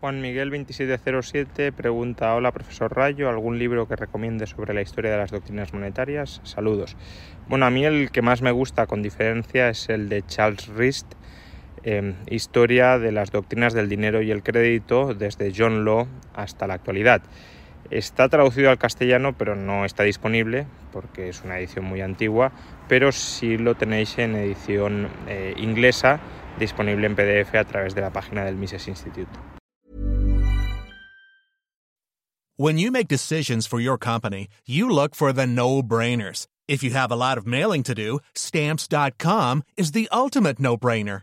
Juan Miguel 2707 pregunta, hola profesor Rayo, ¿algún libro que recomiende sobre la historia de las doctrinas monetarias? Saludos. Bueno, a mí el que más me gusta con diferencia es el de Charles Rist, eh, Historia de las doctrinas del dinero y el crédito desde John Law hasta la actualidad. Está traducido al castellano, pero no está disponible porque es una edición muy antigua, pero sí lo tenéis en edición eh, inglesa, disponible en PDF a través de la página del Mises Institute. When you make decisions for your company, you look for the no-brainers. If you have a lot of mailing to do, stamps.com is the ultimate no-brainer.